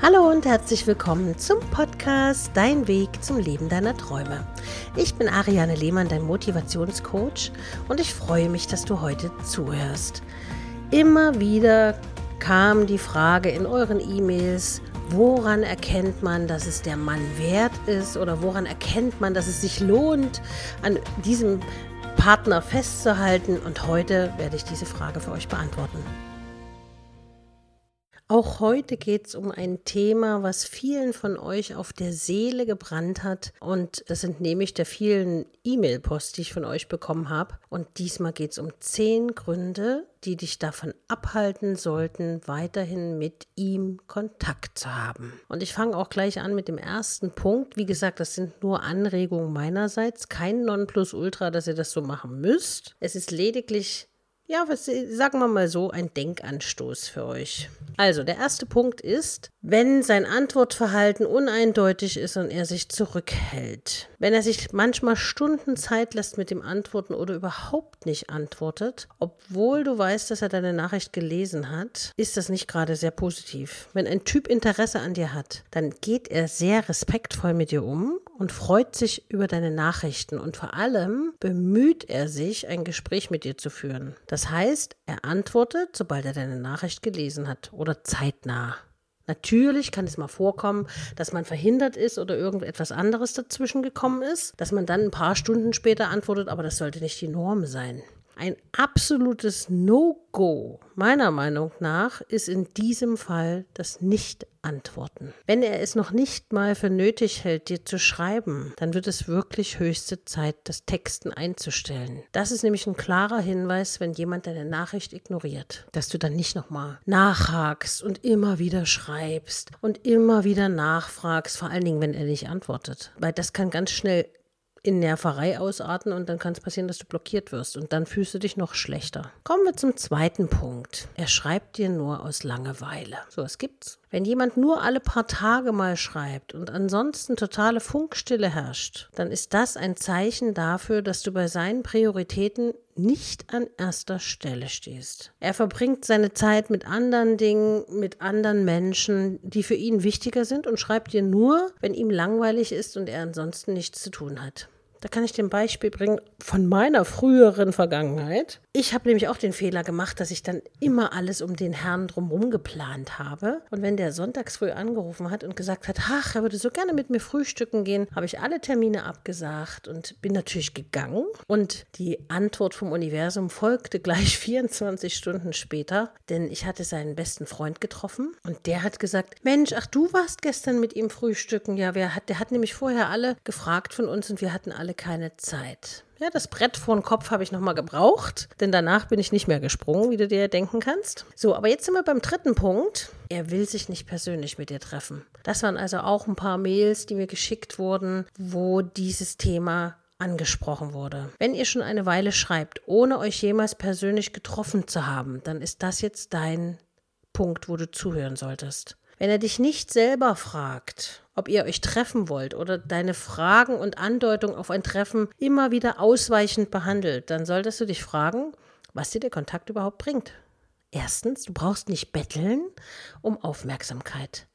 Hallo und herzlich willkommen zum Podcast Dein Weg zum Leben deiner Träume. Ich bin Ariane Lehmann, dein Motivationscoach und ich freue mich, dass du heute zuhörst. Immer wieder kam die Frage in euren E-Mails, woran erkennt man, dass es der Mann wert ist oder woran erkennt man, dass es sich lohnt, an diesem Partner festzuhalten und heute werde ich diese Frage für euch beantworten. Auch heute geht es um ein Thema, was vielen von euch auf der Seele gebrannt hat. Und das sind nämlich der vielen E-Mail-Post, die ich von euch bekommen habe. Und diesmal geht es um zehn Gründe, die dich davon abhalten sollten, weiterhin mit ihm Kontakt zu haben. Und ich fange auch gleich an mit dem ersten Punkt. Wie gesagt, das sind nur Anregungen meinerseits, kein Nonplusultra, dass ihr das so machen müsst. Es ist lediglich ja, was, sagen wir mal so, ein Denkanstoß für euch. Also, der erste Punkt ist, wenn sein Antwortverhalten uneindeutig ist und er sich zurückhält. Wenn er sich manchmal Stunden Zeit lässt mit dem Antworten oder überhaupt nicht antwortet, obwohl du weißt, dass er deine Nachricht gelesen hat, ist das nicht gerade sehr positiv. Wenn ein Typ Interesse an dir hat, dann geht er sehr respektvoll mit dir um und freut sich über deine Nachrichten und vor allem bemüht er sich, ein Gespräch mit dir zu führen. Das heißt, er antwortet, sobald er deine Nachricht gelesen hat oder zeitnah. Natürlich kann es mal vorkommen, dass man verhindert ist oder irgendetwas anderes dazwischen gekommen ist, dass man dann ein paar Stunden später antwortet, aber das sollte nicht die Norm sein. Ein absolutes No-Go, meiner Meinung nach, ist in diesem Fall das Nicht-Antworten. Wenn er es noch nicht mal für nötig hält, dir zu schreiben, dann wird es wirklich höchste Zeit, das Texten einzustellen. Das ist nämlich ein klarer Hinweis, wenn jemand deine Nachricht ignoriert, dass du dann nicht nochmal nachhakst und immer wieder schreibst und immer wieder nachfragst, vor allen Dingen, wenn er nicht antwortet. Weil das kann ganz schnell in Nerverei ausarten und dann kann es passieren, dass du blockiert wirst und dann fühlst du dich noch schlechter. Kommen wir zum zweiten Punkt. Er schreibt dir nur aus Langeweile. So, was gibt's. Wenn jemand nur alle paar Tage mal schreibt und ansonsten totale Funkstille herrscht, dann ist das ein Zeichen dafür, dass du bei seinen Prioritäten nicht an erster Stelle stehst. Er verbringt seine Zeit mit anderen Dingen, mit anderen Menschen, die für ihn wichtiger sind und schreibt dir nur, wenn ihm langweilig ist und er ansonsten nichts zu tun hat. Da kann ich dir ein Beispiel bringen von meiner früheren Vergangenheit. Ich habe nämlich auch den Fehler gemacht, dass ich dann immer alles um den Herrn drumherum geplant habe. Und wenn der sonntags früh angerufen hat und gesagt hat, ach, er würde so gerne mit mir frühstücken gehen, habe ich alle Termine abgesagt und bin natürlich gegangen. Und die Antwort vom Universum folgte gleich 24 Stunden später, denn ich hatte seinen besten Freund getroffen und der hat gesagt, Mensch, ach, du warst gestern mit ihm frühstücken. Ja, wer hat, der hat nämlich vorher alle gefragt von uns und wir hatten alle alle keine Zeit. Ja, das Brett vor den Kopf habe ich nochmal gebraucht, denn danach bin ich nicht mehr gesprungen, wie du dir denken kannst. So, aber jetzt sind wir beim dritten Punkt. Er will sich nicht persönlich mit dir treffen. Das waren also auch ein paar Mails, die mir geschickt wurden, wo dieses Thema angesprochen wurde. Wenn ihr schon eine Weile schreibt, ohne euch jemals persönlich getroffen zu haben, dann ist das jetzt dein Punkt, wo du zuhören solltest. Wenn er dich nicht selber fragt, ob ihr euch treffen wollt oder deine Fragen und Andeutungen auf ein Treffen immer wieder ausweichend behandelt, dann solltest du dich fragen, was dir der Kontakt überhaupt bringt. Erstens, du brauchst nicht betteln um Aufmerksamkeit.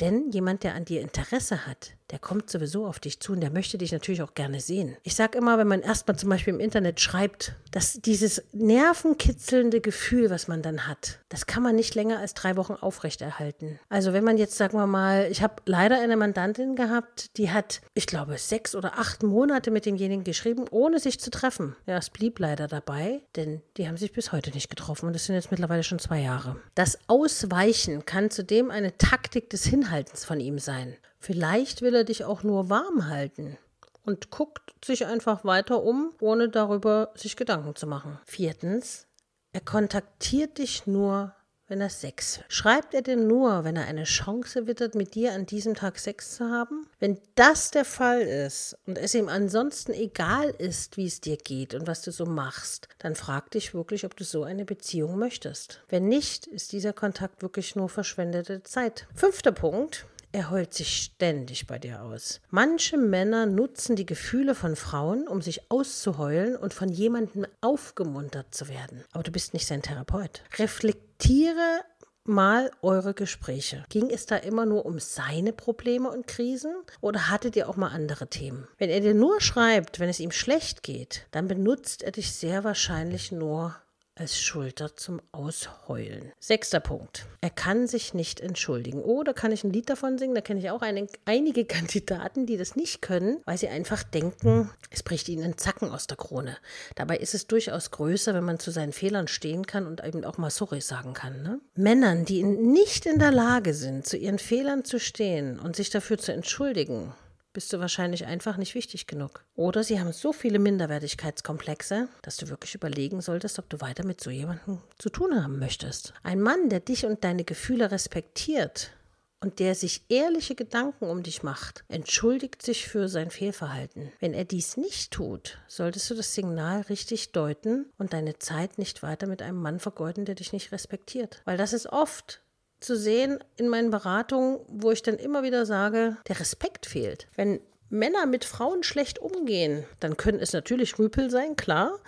Denn jemand, der an dir Interesse hat, der kommt sowieso auf dich zu und der möchte dich natürlich auch gerne sehen. Ich sage immer, wenn man erstmal zum Beispiel im Internet schreibt, dass dieses nervenkitzelnde Gefühl, was man dann hat, das kann man nicht länger als drei Wochen aufrechterhalten. Also wenn man jetzt, sagen wir mal, ich habe leider eine Mandantin gehabt, die hat, ich glaube, sechs oder acht Monate mit demjenigen geschrieben, ohne sich zu treffen. Ja, es blieb leider dabei, denn die haben sich bis heute nicht getroffen und das sind jetzt mittlerweile schon zwei Jahre. Das Ausweichen kann zudem eine Taktik des Hinhaltens von ihm sein. Vielleicht will er dich auch nur warm halten und guckt sich einfach weiter um, ohne darüber sich Gedanken zu machen. Viertens, er kontaktiert dich nur, wenn er Sex will. Schreibt er dir nur, wenn er eine Chance wittert, mit dir an diesem Tag Sex zu haben? Wenn das der Fall ist und es ihm ansonsten egal ist, wie es dir geht und was du so machst, dann frag dich wirklich, ob du so eine Beziehung möchtest. Wenn nicht, ist dieser Kontakt wirklich nur verschwendete Zeit. Fünfter Punkt. Er heult sich ständig bei dir aus. Manche Männer nutzen die Gefühle von Frauen, um sich auszuheulen und von jemandem aufgemuntert zu werden. Aber du bist nicht sein Therapeut. Reflektiere mal eure Gespräche. Ging es da immer nur um seine Probleme und Krisen oder hattet ihr auch mal andere Themen? Wenn er dir nur schreibt, wenn es ihm schlecht geht, dann benutzt er dich sehr wahrscheinlich nur als Schulter zum Ausheulen. Sechster Punkt. Er kann sich nicht entschuldigen. Oh, da kann ich ein Lied davon singen. Da kenne ich auch eine, einige Kandidaten, die das nicht können, weil sie einfach denken, es bricht ihnen ein Zacken aus der Krone. Dabei ist es durchaus größer, wenn man zu seinen Fehlern stehen kann und eben auch mal sorry sagen kann. Ne? Männern, die nicht in der Lage sind, zu ihren Fehlern zu stehen und sich dafür zu entschuldigen, bist du wahrscheinlich einfach nicht wichtig genug. Oder sie haben so viele Minderwertigkeitskomplexe, dass du wirklich überlegen solltest, ob du weiter mit so jemandem zu tun haben möchtest. Ein Mann, der dich und deine Gefühle respektiert und der sich ehrliche Gedanken um dich macht, entschuldigt sich für sein Fehlverhalten. Wenn er dies nicht tut, solltest du das Signal richtig deuten und deine Zeit nicht weiter mit einem Mann vergeuden, der dich nicht respektiert. Weil das ist oft zu sehen in meinen Beratungen, wo ich dann immer wieder sage, der Respekt fehlt. Wenn Männer mit Frauen schlecht umgehen, dann können es natürlich Rüpel sein, klar,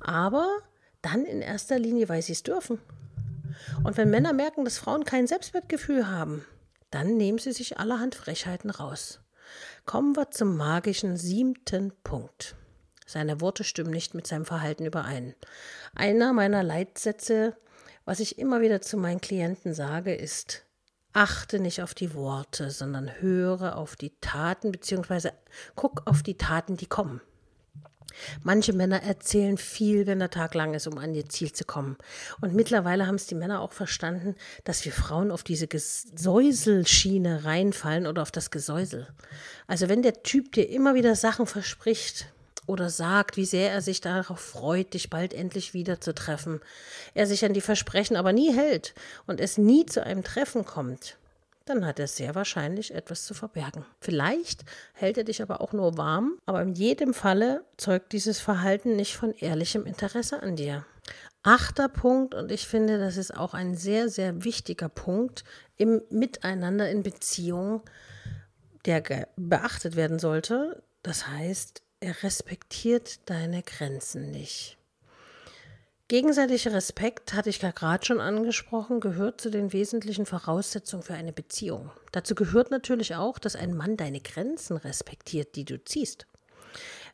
aber dann in erster Linie, weil sie es dürfen. Und wenn Männer merken, dass Frauen kein Selbstwertgefühl haben, dann nehmen sie sich allerhand Frechheiten raus. Kommen wir zum magischen siebten Punkt. Seine Worte stimmen nicht mit seinem Verhalten überein. Einer meiner Leitsätze was ich immer wieder zu meinen Klienten sage, ist, achte nicht auf die Worte, sondern höre auf die Taten, beziehungsweise guck auf die Taten, die kommen. Manche Männer erzählen viel, wenn der Tag lang ist, um an ihr Ziel zu kommen. Und mittlerweile haben es die Männer auch verstanden, dass wir Frauen auf diese Gesäuselschiene reinfallen oder auf das Gesäusel. Also wenn der Typ dir immer wieder Sachen verspricht, oder sagt, wie sehr er sich darauf freut, dich bald endlich wiederzutreffen. Er sich an die Versprechen aber nie hält und es nie zu einem Treffen kommt, dann hat er sehr wahrscheinlich etwas zu verbergen. Vielleicht hält er dich aber auch nur warm, aber in jedem Falle zeugt dieses Verhalten nicht von ehrlichem Interesse an dir. Achter Punkt, und ich finde, das ist auch ein sehr, sehr wichtiger Punkt im Miteinander in Beziehung, der beachtet werden sollte. Das heißt, er respektiert deine Grenzen nicht. Gegenseitiger Respekt, hatte ich ja gerade schon angesprochen, gehört zu den wesentlichen Voraussetzungen für eine Beziehung. Dazu gehört natürlich auch, dass ein Mann deine Grenzen respektiert, die du ziehst.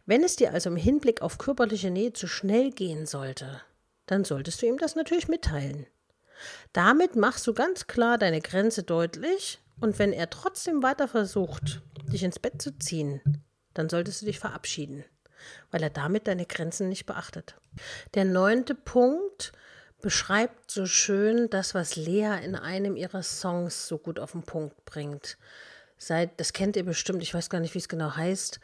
Wenn es dir also im Hinblick auf körperliche Nähe zu schnell gehen sollte, dann solltest du ihm das natürlich mitteilen. Damit machst du ganz klar deine Grenze deutlich und wenn er trotzdem weiter versucht, dich ins Bett zu ziehen, dann solltest du dich verabschieden, weil er damit deine Grenzen nicht beachtet. Der neunte Punkt beschreibt so schön das, was Lea in einem ihrer Songs so gut auf den Punkt bringt. Seit, das kennt ihr bestimmt, ich weiß gar nicht, wie es genau heißt,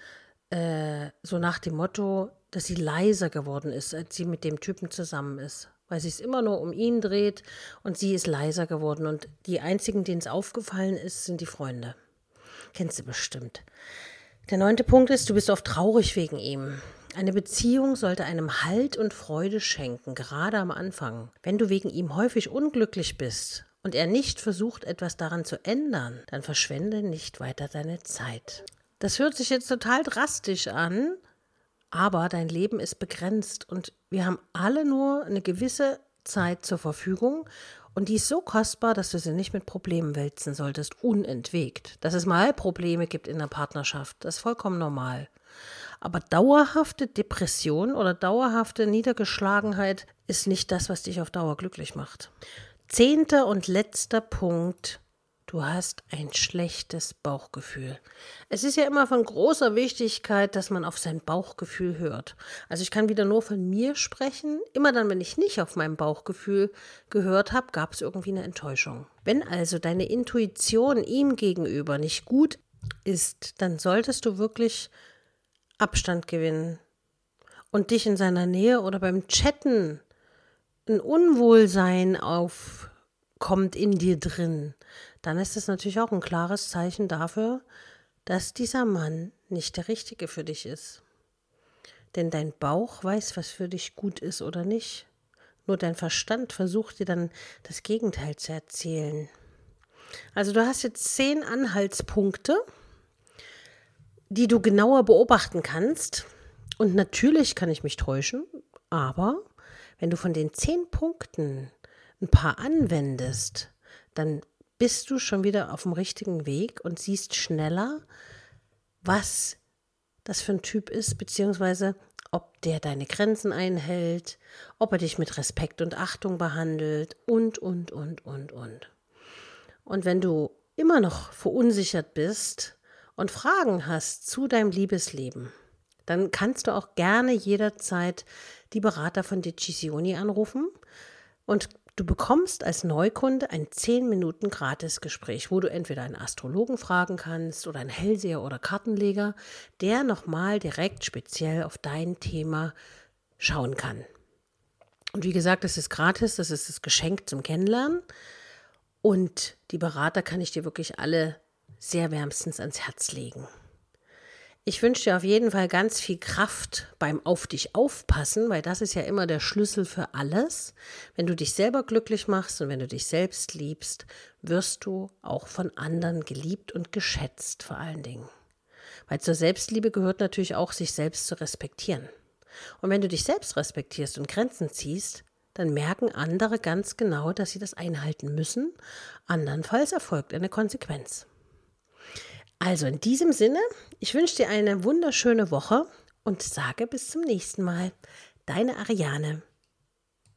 äh, so nach dem Motto, dass sie leiser geworden ist, als sie mit dem Typen zusammen ist. Weil sie es immer nur um ihn dreht und sie ist leiser geworden. Und die einzigen, denen es aufgefallen ist, sind die Freunde. Kennst du bestimmt. Der neunte Punkt ist, du bist oft traurig wegen ihm. Eine Beziehung sollte einem Halt und Freude schenken, gerade am Anfang. Wenn du wegen ihm häufig unglücklich bist und er nicht versucht, etwas daran zu ändern, dann verschwende nicht weiter deine Zeit. Das hört sich jetzt total drastisch an, aber dein Leben ist begrenzt und wir haben alle nur eine gewisse Zeit zur Verfügung und die ist so kostbar, dass du sie nicht mit Problemen wälzen solltest, unentwegt. Dass es mal Probleme gibt in der Partnerschaft, das ist vollkommen normal. Aber dauerhafte Depression oder dauerhafte Niedergeschlagenheit ist nicht das, was dich auf Dauer glücklich macht. Zehnter und letzter Punkt Du hast ein schlechtes Bauchgefühl. Es ist ja immer von großer Wichtigkeit, dass man auf sein Bauchgefühl hört. Also ich kann wieder nur von mir sprechen. Immer dann, wenn ich nicht auf mein Bauchgefühl gehört habe, gab es irgendwie eine Enttäuschung. Wenn also deine Intuition ihm gegenüber nicht gut ist, dann solltest du wirklich Abstand gewinnen und dich in seiner Nähe oder beim Chatten ein Unwohlsein aufkommt in dir drin dann ist es natürlich auch ein klares Zeichen dafür, dass dieser Mann nicht der Richtige für dich ist. Denn dein Bauch weiß, was für dich gut ist oder nicht. Nur dein Verstand versucht dir dann das Gegenteil zu erzählen. Also du hast jetzt zehn Anhaltspunkte, die du genauer beobachten kannst. Und natürlich kann ich mich täuschen, aber wenn du von den zehn Punkten ein paar anwendest, dann bist du schon wieder auf dem richtigen Weg und siehst schneller, was das für ein Typ ist, beziehungsweise ob der deine Grenzen einhält, ob er dich mit Respekt und Achtung behandelt und, und, und, und, und. Und wenn du immer noch verunsichert bist und Fragen hast zu deinem Liebesleben, dann kannst du auch gerne jederzeit die Berater von Decisioni anrufen und du bekommst als Neukunde ein 10 Minuten Gratisgespräch, wo du entweder einen Astrologen fragen kannst oder einen Hellseher oder Kartenleger, der nochmal direkt speziell auf dein Thema schauen kann. Und wie gesagt, das ist gratis, das ist das Geschenk zum Kennenlernen. Und die Berater kann ich dir wirklich alle sehr wärmstens ans Herz legen. Ich wünsche dir auf jeden Fall ganz viel Kraft beim Auf dich aufpassen, weil das ist ja immer der Schlüssel für alles. Wenn du dich selber glücklich machst und wenn du dich selbst liebst, wirst du auch von anderen geliebt und geschätzt vor allen Dingen. Weil zur Selbstliebe gehört natürlich auch, sich selbst zu respektieren. Und wenn du dich selbst respektierst und Grenzen ziehst, dann merken andere ganz genau, dass sie das einhalten müssen. Andernfalls erfolgt eine Konsequenz. Also in diesem Sinne, ich wünsche dir eine wunderschöne Woche und sage bis zum nächsten Mal. Deine Ariane.